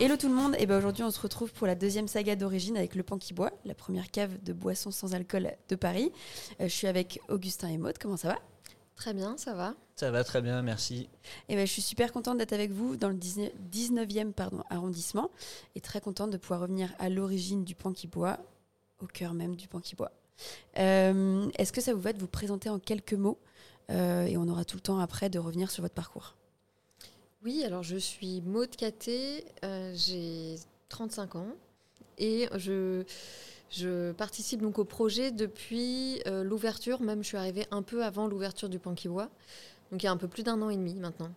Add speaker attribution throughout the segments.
Speaker 1: Hello tout le monde, et ben aujourd'hui on se retrouve pour la deuxième saga d'origine avec Le Pan qui boit, la première cave de boissons sans alcool de Paris. Euh, je suis avec Augustin et Maud, comment ça va?
Speaker 2: Très bien, ça va?
Speaker 3: Ça va très bien, merci.
Speaker 1: Et ben, je suis super contente d'être avec vous dans le 19e pardon, arrondissement et très contente de pouvoir revenir à l'origine du Pan qui boit, au cœur même du Pan qui boit. Euh, Est-ce que ça vous va de vous présenter en quelques mots? Euh, et on aura tout le temps après de revenir sur votre parcours
Speaker 2: Oui, alors je suis Maude Caté, euh, j'ai 35 ans et je, je participe donc au projet depuis euh, l'ouverture, même je suis arrivée un peu avant l'ouverture du Panquibois, donc il y a un peu plus d'un an et demi maintenant.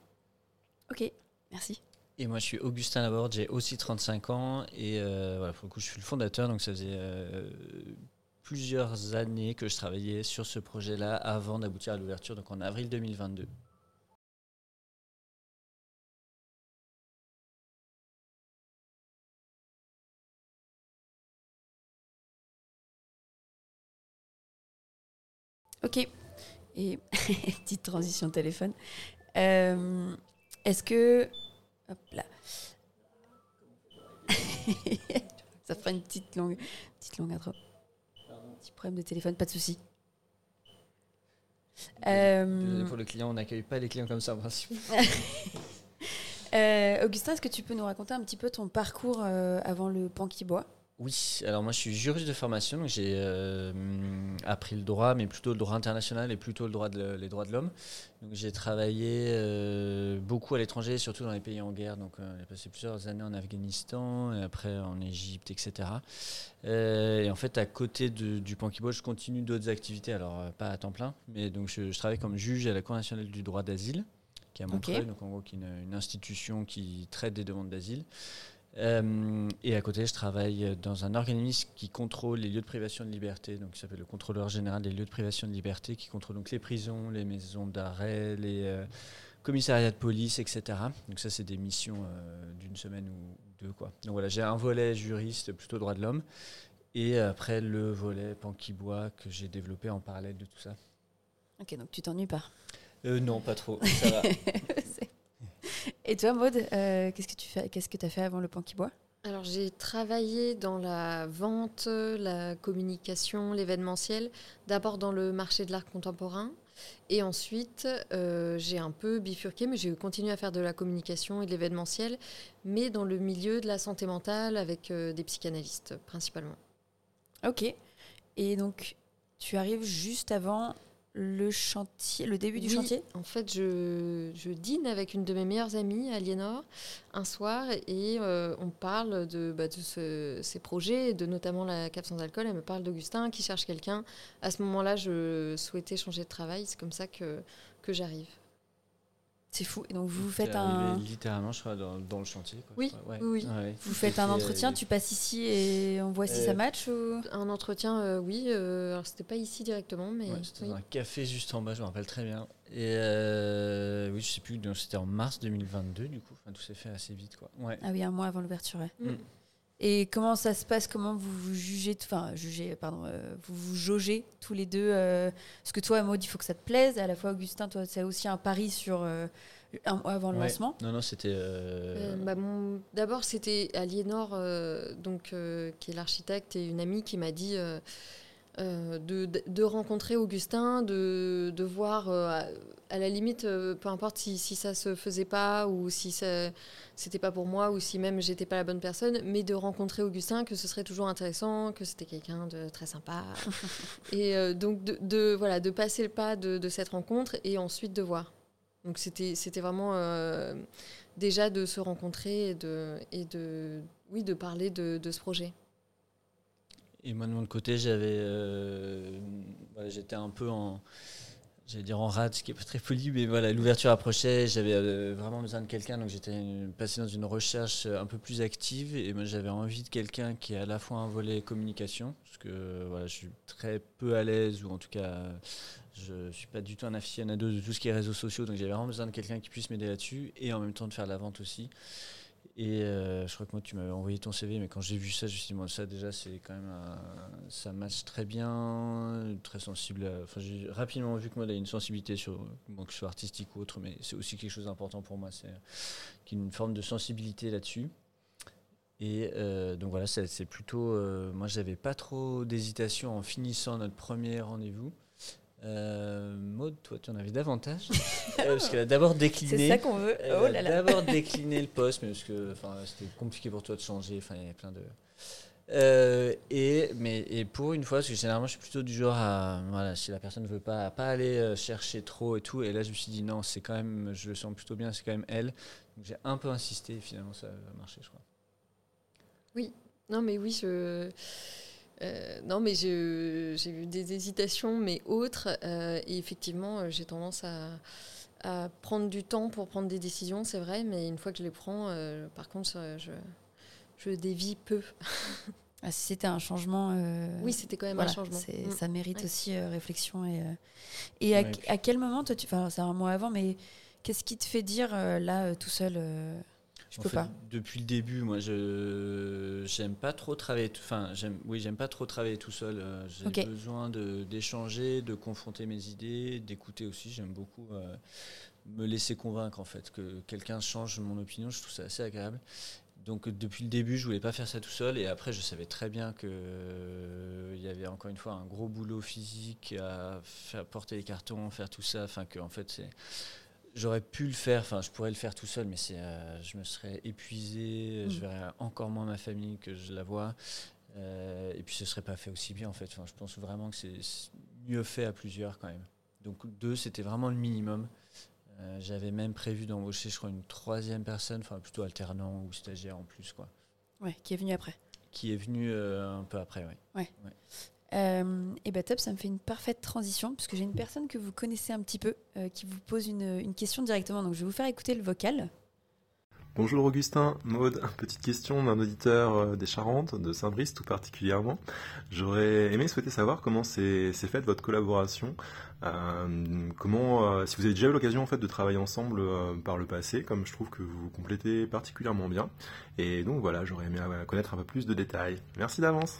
Speaker 1: Ok, merci.
Speaker 3: Et moi, je suis Augustin Laborde, j'ai aussi 35 ans et euh, voilà, pour le coup, je suis le fondateur, donc ça faisait euh, plusieurs années que je travaillais sur ce projet-là avant d'aboutir à l'ouverture, donc en avril 2022.
Speaker 1: Ok. Et petite transition téléphone. Euh, Est-ce que. Hop là. Ça fera une petite longue, petite longue intro. Petit problème de téléphone, pas de souci. Euh,
Speaker 3: Pour le client, on n'accueille pas les clients comme ça en principe.
Speaker 1: euh, Augustin, est-ce que tu peux nous raconter un petit peu ton parcours euh, avant le pan qui boit?
Speaker 3: Oui, alors moi je suis juriste de formation, donc j'ai euh, appris le droit, mais plutôt le droit international et plutôt le droit de, le- les droits de l'homme. Donc j'ai travaillé euh, beaucoup à l'étranger, surtout dans les pays en guerre. Donc euh, j'ai passé plusieurs années en Afghanistan, et après en Égypte, etc. Et en fait, à côté de- du Pankibo, je continue d'autres activités, alors pas à temps plein, mais donc je, je travaille comme juge à la Cour nationale du droit d'asile, qui est à Montreuil, donc en gros qui est une, une institution qui traite des demandes d'asile. Euh, et à côté, je travaille dans un organisme qui contrôle les lieux de privation de liberté, donc qui s'appelle le contrôleur général des lieux de privation de liberté, qui contrôle donc les prisons, les maisons d'arrêt, les euh, commissariats de police, etc. Donc ça, c'est des missions euh, d'une semaine ou deux, quoi. Donc voilà, j'ai un volet juriste plutôt droit de l'homme, et après le volet panquibois que j'ai développé en parallèle de tout ça.
Speaker 1: Ok, donc tu t'ennuies pas.
Speaker 3: Euh, non, pas trop, ça va.
Speaker 1: Et toi, Maud, euh, qu'est-ce que tu fais Qu'est-ce que as fait avant le pan qui boit?
Speaker 2: Alors j'ai travaillé dans la vente, la communication, l'événementiel, d'abord dans le marché de l'art contemporain. Et ensuite, euh, j'ai un peu bifurqué, mais j'ai continué à faire de la communication et de l'événementiel, mais dans le milieu de la santé mentale avec euh, des psychanalystes principalement.
Speaker 1: Ok. Et donc, tu arrives juste avant le chantier, le début du
Speaker 2: Oui,
Speaker 1: chantier?
Speaker 2: En fait, je, je dîne avec une de mes meilleures amies, Aliénor, un soir, et euh, on parle de, bah, de ce- ces projets, de notamment la cave sans alcool. Elle me parle d'Augustin qui cherche quelqu'un. À ce moment-là, je souhaitais changer de travail. C'est comme ça que, que j'arrive.
Speaker 1: C'est fou. Et donc, vous
Speaker 3: T'es
Speaker 1: faites un,
Speaker 3: littéralement, je crois, dans, dans le chantier. quoi,
Speaker 2: Oui.
Speaker 3: Ouais.
Speaker 2: oui, oui.
Speaker 3: Ouais.
Speaker 1: vous faites un entretien,
Speaker 3: euh,
Speaker 1: tu passes ici et on voit si
Speaker 3: Euh,
Speaker 1: ça match ou...
Speaker 2: Un entretien, euh, oui. euh, alors, c'était pas ici directement, mais
Speaker 3: Ouais, c'était
Speaker 2: oui.
Speaker 3: dans un café juste en bas, je me rappelle très bien. Et euh, oui, je sais plus, donc c'était en mars 2022 du coup. Enfin, tout s'est fait assez vite, quoi. Ouais.
Speaker 1: Ah oui, un mois avant l'ouverture. ouais. Et comment ça se passe? Comment vous vous jugez, enfin jugez, pardon, euh, vous vous jaugez tous les deux euh, Parce que toi, Maud, il faut que ça te plaise. À la fois, Augustin, toi, c'est aussi un pari sur euh, un mois avant le
Speaker 3: Ouais.
Speaker 1: lancement?
Speaker 3: Non, non, c'était. euh,
Speaker 2: Euh, bah, mon- D'abord, c'était Aliénor, euh, donc, euh, qui est l'architecte et une amie, qui m'a dit euh, de, de- rencontrer Augustin, de, de voir, euh, à, la limite, euh, peu importe si, si ça se faisait pas ou si c'était pas pour moi ou si même j'étais pas la bonne personne, mais de rencontrer Augustin, que ce serait toujours intéressant, que c'était quelqu'un de très sympa. et donc, de, de- voilà, de passer le pas de, cette rencontre et ensuite de voir. Donc, c'était c'était vraiment. déjà de se rencontrer et de, et de, oui, de parler de ce projet.
Speaker 3: Et moi, de mon côté, j'avais. euh, voilà, J'étais un peu en. J'allais dire en rade, ce qui est pas très poli, mais voilà, l'ouverture approchait, j'avais euh, vraiment besoin de quelqu'un, donc j'étais passé dans une recherche un peu plus active, et moi j'avais envie de quelqu'un qui a à la fois un volet communication, parce que voilà, je suis très peu à l'aise, ou en tout cas, je suis pas du tout un aficionado de tout ce qui est réseaux sociaux, donc j'avais vraiment besoin de quelqu'un qui puisse m'aider là-dessus, et en même temps de faire la vente aussi. Et euh, je crois que moi, tu m'avais envoyé ton CV, mais quand j'ai vu ça, je ça déjà, c'est quand même. ça match très bien, très sensible. Enfin, j'ai rapidement vu que moi, il a une sensibilité sur. Que ce soit artistique ou autre, mais c'est aussi quelque chose d'important pour moi, c'est qu'il y a une forme de sensibilité là-dessus. Et euh, donc voilà, c'est plutôt. euh, moi, j'avais pas trop d'hésitation en finissant notre premier rendez-vous. Euh, Maud, toi, tu en avais davantage. Euh, parce qu'elle a d'abord décliné.
Speaker 1: C'est ça qu'on veut.
Speaker 3: Elle
Speaker 1: Oh
Speaker 3: a
Speaker 1: là là.
Speaker 3: d'abord décliné le poste, mais parce que enfin, c'était compliqué pour toi de changer. Enfin, il y avait plein de. Euh, et, mais, et pour une fois, parce que généralement, je suis plutôt du genre à. Voilà, si la personne ne veut pas, à pas aller chercher trop et tout. Et là, je me suis dit, non, c'est quand même. Je le sens plutôt bien, c'est quand même elle. Donc j'ai un peu insisté et finalement, ça a marché, je crois.
Speaker 2: Non, mais oui, je. Euh, non, mais j'ai eu des hésitations, mais autres. euh, et effectivement, euh, j'ai tendance à, à prendre du temps pour prendre des décisions, c'est vrai, mais une fois que je les prends, euh, par contre, je, je dévie peu.
Speaker 1: Ah, si c'était un changement. euh,
Speaker 2: Oui, c'était quand même
Speaker 1: voilà,
Speaker 2: un changement.
Speaker 1: c'est-
Speaker 2: Mm.
Speaker 1: Ça mérite
Speaker 2: Ouais.
Speaker 1: aussi euh, réflexion. Et, euh, et à,
Speaker 3: Ouais, et puis-
Speaker 1: à quel moment, toi, tu, enfin, c'est un mois avant, mais qu'est-ce qui te fait dire euh, là, euh, tout seul, euh, je
Speaker 3: En
Speaker 1: peux
Speaker 3: fait,
Speaker 1: pas
Speaker 3: Depuis le début, moi, je j'aime pas trop travailler. tout- Enfin, j'aime. Oui, j'aime pas trop travailler tout seul. euh, J'ai besoin de d'échanger, de confronter mes idées, d'écouter aussi. J'aime beaucoup euh, me laisser convaincre en fait que quelqu'un change mon opinion. Je trouve ça assez agréable. Donc depuis le début, je voulais pas faire ça tout seul. Et après, je savais très bien que euh, il y avait encore une fois un gros boulot physique à faire porter les cartons, faire tout ça. Enfin, que en fait, c'est J'aurais pu le faire, enfin je pourrais le faire tout seul, mais c'est, euh, je me serais épuisé,
Speaker 1: Mm.
Speaker 3: je verrais encore moins ma famille que je la vois, euh, et puis ce serait pas fait aussi bien en fait. Enfin, je pense vraiment que c'est mieux fait à plusieurs quand même. Donc deux, c'était vraiment le minimum. Euh, J'avais même prévu d'embaucher, je crois, une troisième personne, enfin plutôt alternant ou stagiaire en plus, quoi,
Speaker 1: Ouais, qui est venu après.
Speaker 3: qui est venu un peu après, ouais.
Speaker 1: Euh, et bah top, ça me fait une parfaite transition, puisque j'ai une personne que vous connaissez un petit peu, euh, qui vous pose une, question directement. Donc je vais vous faire écouter le vocal.
Speaker 4: Bonjour Augustin, Maude, petite question d'un auditeur euh, des Charentes, de Saint-Brice tout particulièrement. J'aurais aimé souhaiter savoir comment s'est faite votre collaboration, euh, comment, si vous avez déjà eu l'occasion en fait de travailler ensemble par le passé, comme je trouve que vous vous complétez particulièrement bien. Et donc voilà, j'aurais aimé connaître un peu plus de détails. Merci d'avance.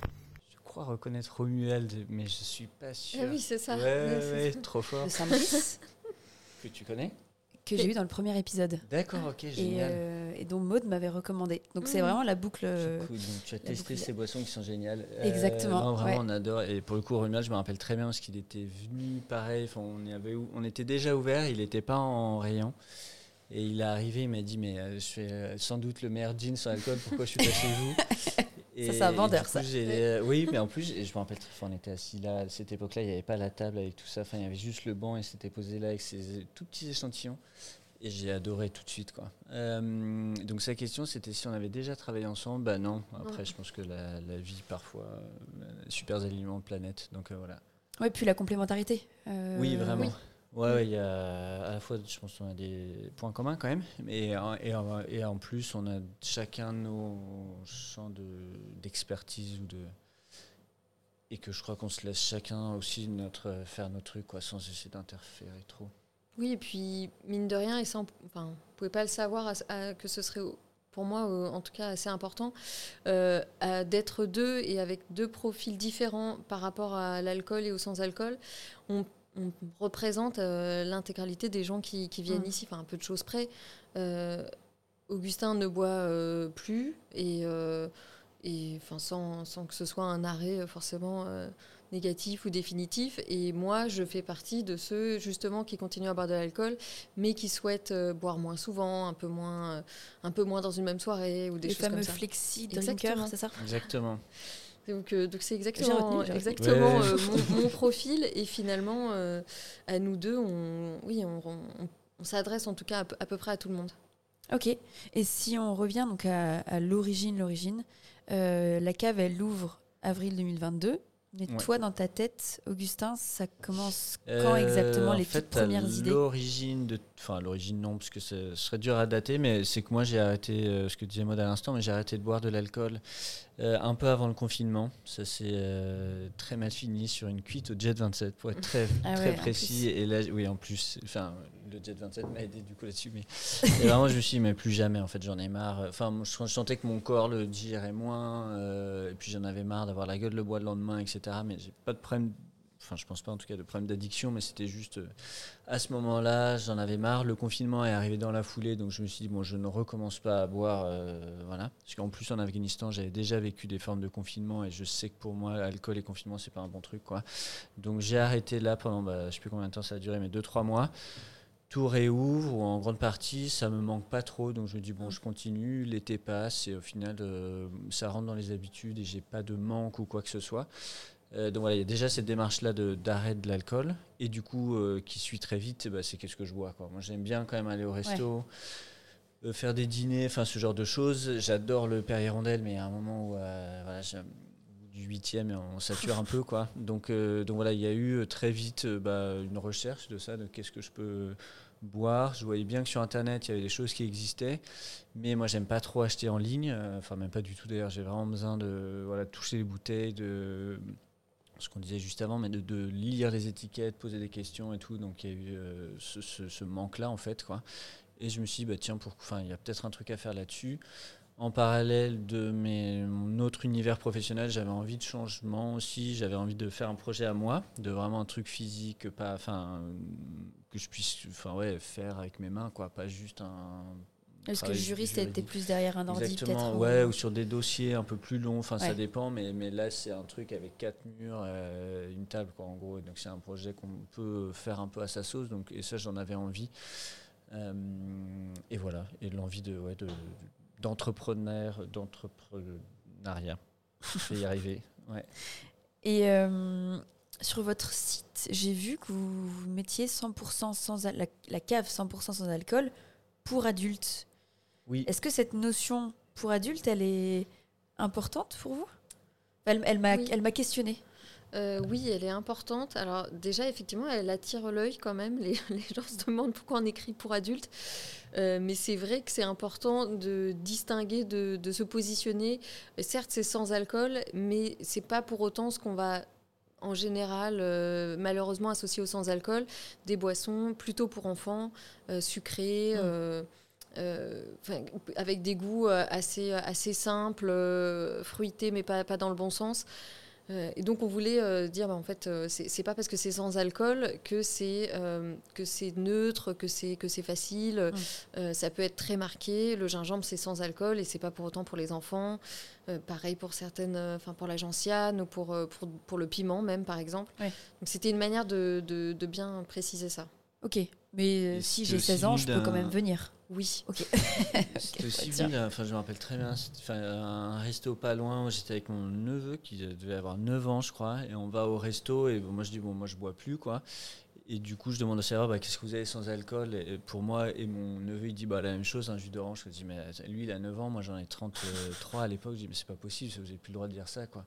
Speaker 3: Crois reconnaître Romuald, mais je suis pas sûr.
Speaker 2: Ah oui, c'est ça.
Speaker 3: Ouais,
Speaker 2: Ouais, c'est
Speaker 3: ouais,
Speaker 2: ça.
Speaker 3: trop fort.
Speaker 1: Saint-Brice,
Speaker 3: Que tu connais
Speaker 1: que j'ai eu dans le premier épisode.
Speaker 3: D'accord, ok,
Speaker 1: Et,
Speaker 3: génial.
Speaker 1: euh, et dont Maud m'avait recommandé. Donc c'est
Speaker 2: Mhm.
Speaker 1: vraiment la boucle. euh,
Speaker 3: C'est cool, donc tu as testé
Speaker 1: boucle-
Speaker 3: ces boissons qui sont géniales. Euh,
Speaker 1: Exactement,
Speaker 3: non, vraiment,
Speaker 1: ouais.
Speaker 3: on adore. Et pour le coup, Romuald, je me rappelle très bien parce qu'il était venu pareil. Enfin, on, y avait, on était déjà ouvert, il n'était pas en rayon. Et il est arrivé, il m'a dit Mais euh, je fais euh, sans doute le meilleur jean sans alcool, pourquoi je suis pas chez vous? Et-
Speaker 1: c'est un vendeur, ça.
Speaker 3: euh, oui, mais en plus, je me rappelle on était assis là, à cette époque-là, il n'y avait pas la table avec tout ça. Enfin, il y avait juste le banc et c'était posé là avec ses tout petits échantillons. Et j'ai adoré tout de suite. Quoi. Euh, donc sa question, c'était si on avait déjà travaillé ensemble. Bah non. Après, je pense que la, la vie, parfois, euh, super aliments planète. Donc euh, voilà.
Speaker 1: Ouais, puis la complémentarité. Euh,
Speaker 3: oui, vraiment.
Speaker 2: oui.
Speaker 3: Ouais, ouais, il y a à la fois, je pense qu'on a des points communs quand même, en- et, en, et en plus, on a chacun nos champs de- d'expertise ou de et que je crois qu'on se laisse chacun aussi notre faire nos trucs quoi, sans essayer d'interférer trop.
Speaker 2: Oui, et puis, mine de rien, et on enfin, vous pouvez pas le savoir, à- à- que ce serait, pour moi, euh, en tout cas, assez important, euh, d'être deux et avec deux profils différents par rapport à l'alcool et au sans-alcool. On, on représente euh, l'intégralité des gens qui, qui viennent
Speaker 1: Mm.
Speaker 2: ici, enfin, un peu de choses près. Euh, Augustin ne boit euh, plus, et, euh, et enfin, sans, sans que ce soit un arrêt forcément euh, négatif ou définitif. Et moi, je fais partie de ceux justement qui continuent à boire de l'alcool, mais qui souhaitent euh, boire moins souvent, un peu moins, euh, un peu moins dans une même soirée ou des
Speaker 1: Les
Speaker 2: choses comme
Speaker 1: fameux
Speaker 2: ça.
Speaker 1: flexi
Speaker 2: Exactement.
Speaker 1: drinkers, c'est ça?
Speaker 3: Exactement.
Speaker 2: Donc, euh, donc c'est exactement,
Speaker 1: retenu, j'ai retenu.
Speaker 2: exactement
Speaker 3: Ouais.
Speaker 2: euh, mon, mon profil. Et finalement, euh, à nous deux, on, oui, on, on- on s'adresse en tout cas à, peu- à peu près à tout le monde.
Speaker 1: Ok. Et si on revient donc à, à l'origine, l'origine, euh, la cave, elle ouvre avril 2022. Mais
Speaker 3: Ouais.
Speaker 1: toi, dans ta tête, Augustin, ça commence quand
Speaker 3: Euh,
Speaker 1: exactement
Speaker 3: en
Speaker 1: les
Speaker 3: fait,
Speaker 1: toutes premières
Speaker 3: à
Speaker 1: idées?
Speaker 3: L'origine de, enfin l'origine non, parce que ce serait dur à dater, mais c'est que moi j'ai arrêté, euh, ce que disait Maud à l'instant, mais j'ai arrêté de boire de l'alcool euh, un peu avant le confinement. Ça s'est euh, très mal fini sur une cuite au Jet 27, pour être très,
Speaker 1: Ah
Speaker 3: très
Speaker 1: ouais, en
Speaker 3: précis. Et là, oui, en plus, enfin le Jet 27 m'a aidé du coup là-dessus, mais et vraiment je me suis dit, mais plus jamais. En fait, j'en ai marre. Enfin, je, je sentais que mon corps le digérait moins, euh, et puis j'en avais marre d'avoir la gueule le bois le lendemain, etc. Mais j'ai pas de problème enfin je pense pas en tout cas de problème d'addiction, mais c'était juste euh, à ce moment-là, j'en avais marre. Le confinement est arrivé dans la foulée, donc je me suis dit bon, je ne recommence pas à boire, euh, voilà. Parce qu'en plus en Afghanistan, j'avais déjà vécu des formes de confinement et je sais que pour moi, alcool et confinement, c'est pas un bon truc, quoi. Donc j'ai arrêté là pendant, bah, je sais plus combien de temps ça a duré, mais 2-3 mois. Tout réouvre ou en grande partie, ça me manque pas trop, donc je me dis bon, je continue. L'été passe et au final, euh, ça rentre dans les habitudes et j'ai pas de manque ou quoi que ce soit. Euh, donc voilà, il y a déjà cette démarche-là d'arrêt de, l'alcool. Et du coup, euh, qui suit très vite, bah, c'est qu'est-ce que je bois. Quoi. Moi, j'aime bien quand même aller au resto, euh, faire des dîners, enfin ce genre de choses. J'adore le Père Hirondelle, mais il y a un moment où, voilà, du huitième, on sature un peu. Quoi. Donc, donc voilà, il y a eu très vite bah, une recherche de ça, de qu'est-ce que je peux boire. Je voyais bien que sur Internet, il y avait des choses qui existaient. Mais moi, j'aime pas trop acheter en ligne. Enfin, même pas du tout d'ailleurs. J'ai vraiment besoin de voilà, toucher les bouteilles, de ce qu'on disait juste avant, mais de, lire les étiquettes, poser des questions et tout. Donc il y a eu euh, ce, manque-là en fait, quoi. Et je me suis dit, bah, tiens, il y a peut-être un truc à faire là-dessus. En parallèle de mes, mon autre univers professionnel, j'avais envie de changement aussi. J'avais envie de faire un projet à moi, de vraiment un truc physique, pas, que je puisse, ouais, faire avec mes mains, quoi, pas juste un
Speaker 1: est-ce que le juriste était plus derrière un ordi peut-être
Speaker 3: ouais, ou sur des dossiers un peu plus longs, enfin ça dépend, mais, mais là c'est un truc avec quatre murs, euh, une table quoi en gros, donc c'est un projet qu'on peut faire un peu à sa sauce, donc, et ça j'en avais envie. Euh, et voilà, et l'envie de, ouais, de, d'entrepreneur, d'entrepreneuriat. Je vais y arriver. Ouais.
Speaker 1: Et euh, sur votre site, j'ai vu que vous mettiez 100% sans la, la, cave 100% sans alcool pour adultes. Est-ce que cette notion pour adulte, elle est importante pour vous? Elle, elle m'a oui. questionné.
Speaker 2: Euh, oui, elle est importante. Alors déjà, effectivement, elle attire l'œil quand même. Les, gens se demandent pourquoi on écrit pour adultes. Euh, mais c'est vrai que c'est important de distinguer, de, se positionner. Certes, c'est sans alcool, mais c'est pas pour autant ce qu'on va en général, euh, malheureusement, associer au sans-alcool, des boissons plutôt pour enfants, sucrées. Mmh. Euh, avec des goûts euh, assez, assez simples, euh, fruités, mais pas, pas dans le bon sens. et donc on voulait dire, bah, en fait, c'est pas parce que c'est sans alcool que c'est que c'est neutre, que c'est que c'est facile. Mm. ça peut être très marqué. Le gingembre c'est sans alcool et c'est pas pour autant pour les enfants. pareil pour certaines, enfin pour la gentiane ou pour, pour, pour le piment même par exemple. Donc c'était une manière de, de, de bien préciser ça.
Speaker 1: Ok, mais si j'ai 16 ans, je peux quand même venir.
Speaker 2: Oui.
Speaker 1: Ok.
Speaker 3: C'était aussi bien, enfin je me rappelle très bien, c'était un resto pas loin où j'étais avec mon neveu qui devait avoir 9 ans je crois, et on va au resto et moi je dis bon moi je bois plus quoi. Et du coup, je demande au serveur bah, qu'est-ce que vous avez sans alcool? Et Pour moi, et mon neveu, il dit bah, la même chose, un jus d'orange. Je dis mais lui, il a 9 ans, moi j'en ai 33 à l'époque. Je dis mais c'est pas possible, vous n'avez plus le droit de dire ça. quoi.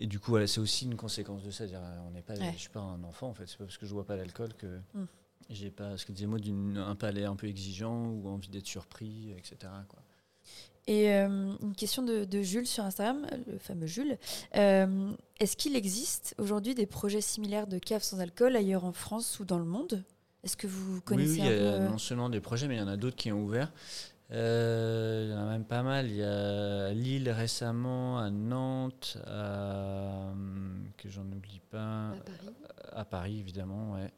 Speaker 3: Et du coup, voilà, c'est aussi une conséquence de ça. Dire, on n'est pas, Je suis pas un enfant en fait, c'est pas parce que je bois pas d'alcool que. Mm. J'ai pas, ce que disait moi, d'un palais un peu exigeant ou envie d'être surpris, etc. Quoi.
Speaker 1: Et euh, une question de, Jules sur Instagram, le fameux Jules. Euh, est-ce qu'il existe aujourd'hui des projets similaires de caves sans alcool ailleurs en France ou dans le monde? Est-ce que vous connaissez
Speaker 3: oui, oui, il y a non seulement des projets, mais il y en a d'autres qui ont ouvert. Euh, il y en a même pas mal. Il y a Lille récemment, à Nantes, que j'en oublie pas.
Speaker 2: À Paris.
Speaker 3: À Paris, évidemment, ouais.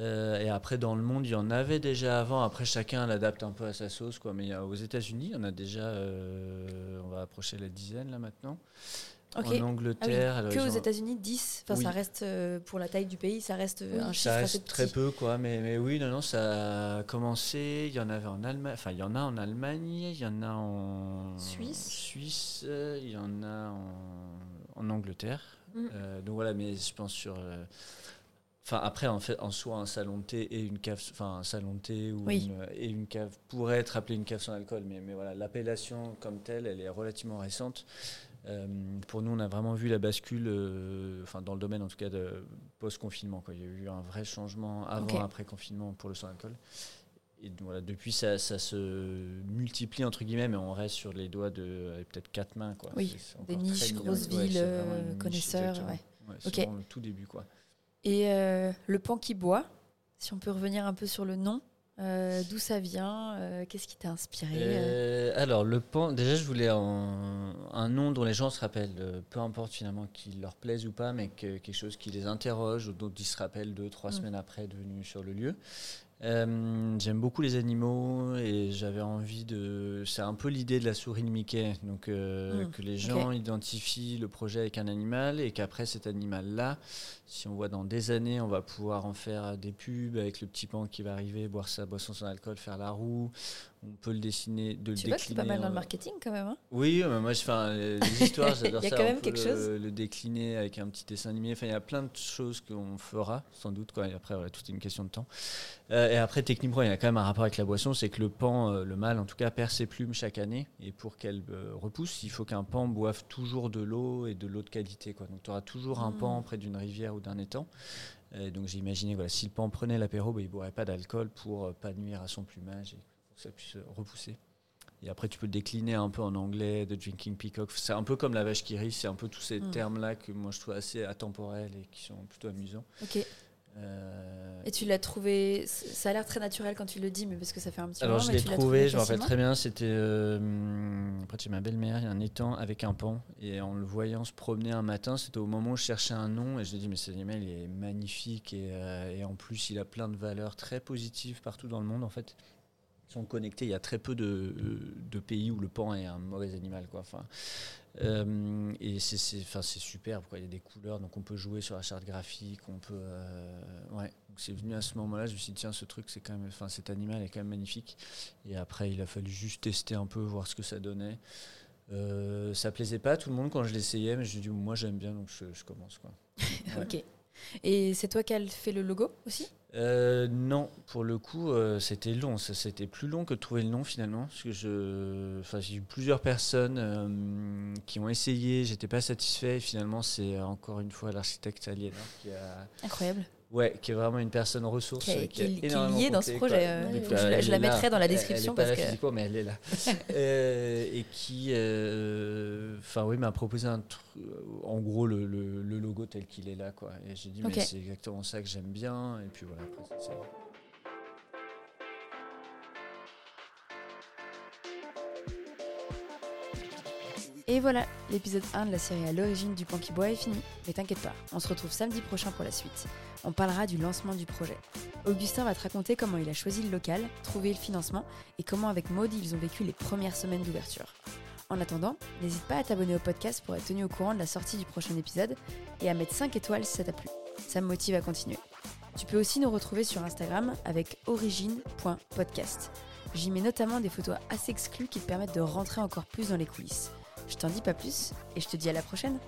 Speaker 3: Euh, et après, dans le monde, il y en avait déjà avant. Après, chacun l'adapte un peu à sa sauce. Quoi. Mais aux États-Unis, il y en a déjà, euh, on va approcher la dizaine là maintenant. En ah Angleterre.
Speaker 1: Que aux États-Unis, 10. Enfin, ça reste, euh, pour la taille du pays, ça reste un chiffre ça reste
Speaker 3: très peu, quoi. Mais, mais, oui, non, non, ça a commencé. Il y en avait en Allemagne. Enfin, il y en a en Allemagne, il y en a en
Speaker 2: Suisse.
Speaker 3: Suisse, il y en a en, en Angleterre. Mm. donc voilà, mais je pense sur Enfin, après, en, fait, en soi, un salon de thé et une cave, enfin, un salon de thé ou une, et une cave pourrait être appelé une cave sans alcool, mais, mais voilà, l'appellation comme telle, elle est relativement récente. Euh, pour nous, on a vraiment vu la bascule, euh, enfin, dans le domaine en tout cas de post-confinement. Il y a eu un vrai changement avant, après confinement pour le sans alcool. Et voilà, depuis, ça, ça, se multiplie, entre guillemets, mais on reste sur les doigts de peut-être quatre mains. Quoi.
Speaker 1: Oui, des niches, grosses villes, connaisseurs.
Speaker 3: c'est le tout début. quoi.
Speaker 1: Et euh, le pan qui boit, si on peut revenir un peu sur le nom, Euh, d'où ça vient euh, Qu'est-ce qui t'a inspiré
Speaker 3: Euh, alors, le pan, déjà, je voulais un, un nom dont les gens se rappellent, peu importe finalement qu'il leur plaise ou pas, mais que, quelque chose qui les interroge ou dont ils se rappellent deux, trois
Speaker 1: Mm.
Speaker 3: semaines après être venus sur le lieu. Euh, J'aime beaucoup les animaux et j'avais envie de. C'est un peu l'idée de la souris de Mickey. Donc, euh,
Speaker 1: Mm,
Speaker 3: que les gens identifient le projet avec un animal et qu'après cet animal-là, si on voit dans des années, on va pouvoir en faire des pubs avec le petit pan qui va arriver, boire sa boisson sans alcool, faire la roue. On peut le dessiner, de le
Speaker 1: Tu que c'est pas
Speaker 3: décliner
Speaker 1: mal dans le marketing quand même. hein
Speaker 3: oui, mais moi, je fais un- les histoires, j'adore
Speaker 1: Il y a
Speaker 3: ça.
Speaker 1: quand même quelque
Speaker 3: le,
Speaker 1: chose.
Speaker 3: Le décliner avec un petit dessin animé. Enfin, il y a plein de choses qu'on fera, sans doute. Quoi. Et après, voilà, tout est une question de temps. Euh, et après, techniquement, il y a quand même un rapport avec la boisson. C'est que le pan, euh, le mâle en tout cas, perd ses plumes chaque année. Et pour qu'elle euh, repousse, il faut qu'un pan boive toujours de l'eau et de l'eau de qualité. Quoi. Donc, tu auras toujours un pan près d'une rivière ou d'un étang. Et donc, j'ai imaginé, voilà, si le pan prenait l'apéro, bah, il ne boirait pas d'alcool pour euh, pas nuire à son plumage et ça puisse repousser. Et après, tu peux le décliner un peu en anglais, de Drinking Peacock. C'est un peu comme la vache qui rit, c'est un peu tous ces
Speaker 1: Mm.
Speaker 3: termes-là que moi je trouve assez atemporels et qui sont plutôt amusants.
Speaker 1: Ok.
Speaker 3: Euh,
Speaker 1: Et tu l'as trouvé. Ça a l'air très naturel quand tu le dis, mais parce que ça fait un petit
Speaker 3: alors
Speaker 1: moment.
Speaker 3: je l'ai trouvé, je me rappelle très bien, c'était euh, près de chez ma belle-mère, il y a un étang avec un pan. Et en le voyant se promener un matin, c'était au moment où je cherchais un nom et je me dit mais cet animal il est magnifique et, euh, et en plus il a plein de valeurs très positives partout dans le monde en fait. Ils sont connectés, il y a très peu de, de pays où le pan est un mauvais animal. Quoi. Enfin, euh, et c'est enfin, c'est superbe, quoi. il y a des couleurs, donc on peut jouer sur la charte graphique, on peut... euh, ouais. Donc c'est venu à ce moment-là, je me suis dit, tiens, ce truc, c'est quand même... Enfin, cet animal est quand même magnifique. Et après, il a fallu juste tester un peu, voir ce que ça donnait. Euh, ça plaisait pas à tout le monde quand je l'essayais, mais je me dis, moi j'aime bien, donc je, je commence. Quoi. Ouais.
Speaker 1: Ok. Et c'est toi qui as fait le logo aussi?
Speaker 3: Euh, non, pour le coup, euh, c'était long. C'était plus long que de trouver le nom finalement. Parce que je, enfin, j'ai eu plusieurs personnes euh, qui ont essayé, j'étais pas satisfait. Et finalement, c'est encore une fois l'architecte Aliénor qui a,
Speaker 1: Incroyable.
Speaker 3: ouais, qui est vraiment une personne ressource.
Speaker 1: Qui est- qui est- qui est
Speaker 3: énormément
Speaker 1: liée dans ce projet, euh,
Speaker 2: je
Speaker 1: la-
Speaker 3: elle
Speaker 1: je la
Speaker 3: est là.
Speaker 1: mettrai dans la description
Speaker 3: Elle, est pas
Speaker 1: parce
Speaker 3: là
Speaker 1: que-
Speaker 3: mais elle est là. Euh, et qui, euh, enfin oui, m'a proposé un truc, en gros le, le- le logo tel qu'il est là, quoi. Et j'ai dit mais c'est exactement ça que j'aime bien. Et puis voilà.
Speaker 1: Et voilà, l'épisode 1 de la série à l'origine du pan qui boit est fini. Mais t'inquiète pas, on se retrouve samedi prochain pour la suite. On parlera du lancement du projet. Augustin va te raconter comment il a choisi le local, trouvé le financement et comment avec Maud ils ont vécu les premières semaines d'ouverture. En attendant, n'hésite pas à t'abonner au podcast pour être tenu au courant de la sortie du prochain épisode et à mettre 5 étoiles si ça t'a plu. Ça me motive à continuer. Tu peux aussi nous retrouver sur Instagram avec origine.podcast. J'y mets notamment des photos assez exclues qui te permettent de rentrer encore plus dans les coulisses. Je t'en dis pas plus et je te dis à la prochaine.